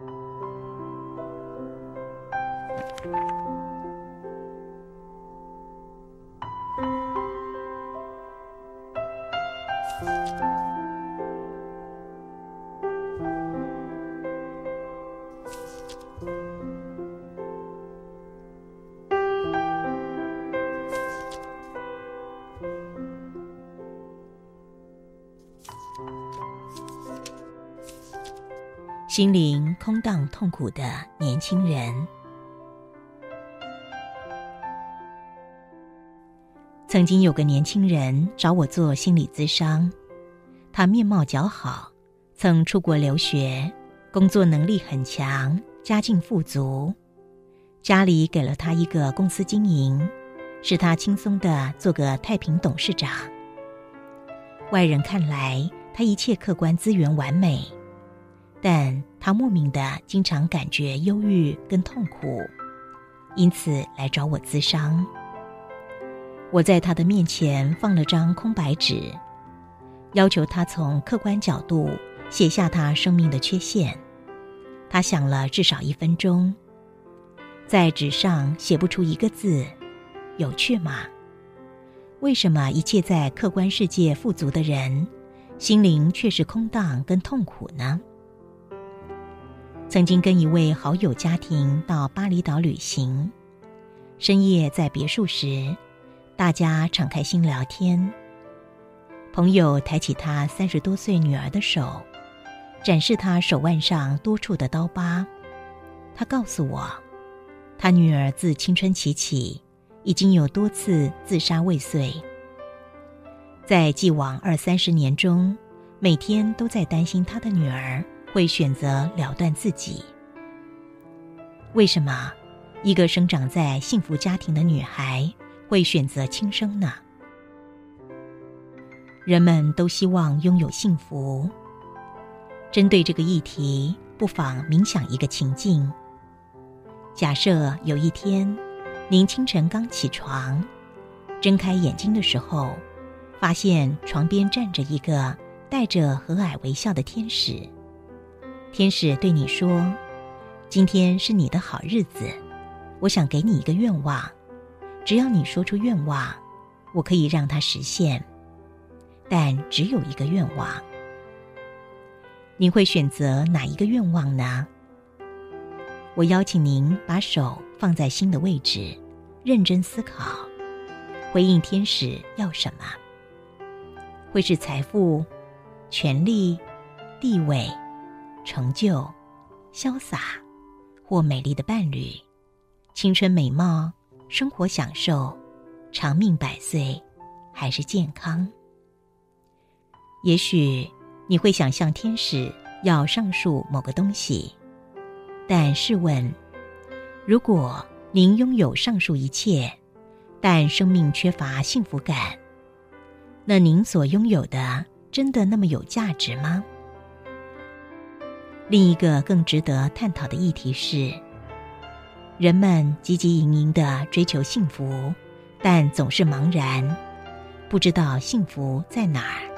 Thank you. 心灵空荡痛苦的年轻人，曾经有个年轻人找我做心理咨商。他面貌姣好，曾出国留学，工作能力很强，家境富足，家里给了他一个公司经营，使他轻松的做个太平董事长。外人看来，他一切客观资源完美。但他莫名的经常感觉忧郁跟痛苦，因此来找我咨商。我在他的面前放了张空白纸，要求他从客观角度写下他生命的缺陷。他想了至少一分钟，在纸上写不出一个字，有趣吗？为什么一切在客观世界富足的人，心灵却是空荡跟痛苦呢？曾经跟一位好友家庭到巴厘岛旅行，深夜在别墅时，大家敞开心聊天。朋友抬起他三十多岁女儿的手，展示他手腕上多处的刀疤。他告诉我，他女儿自青春期起已经有多次自杀未遂，在既往二三十年中，每天都在担心他的女儿。会选择了断自己。为什么一个生长在幸福家庭的女孩会选择轻生呢？人们都希望拥有幸福。针对这个议题，不妨冥想一个情境：假设有一天，您清晨刚起床，睁开眼睛的时候，发现床边站着一个带着和蔼微笑的天使。天使对你说：“今天是你的好日子，我想给你一个愿望，只要你说出愿望，我可以让它实现。但只有一个愿望，您会选择哪一个愿望呢？”我邀请您把手放在心的位置，认真思考，回应天使要什么。会是财富、权力、地位？成就、潇洒或美丽的伴侣、青春美貌、生活享受、长命百岁，还是健康？也许你会想象天使要上述某个东西，但试问，如果您拥有上述一切，但生命缺乏幸福感，那您所拥有的真的那么有价值吗？另一个更值得探讨的议题是：人们汲汲营营的追求幸福，但总是茫然，不知道幸福在哪儿。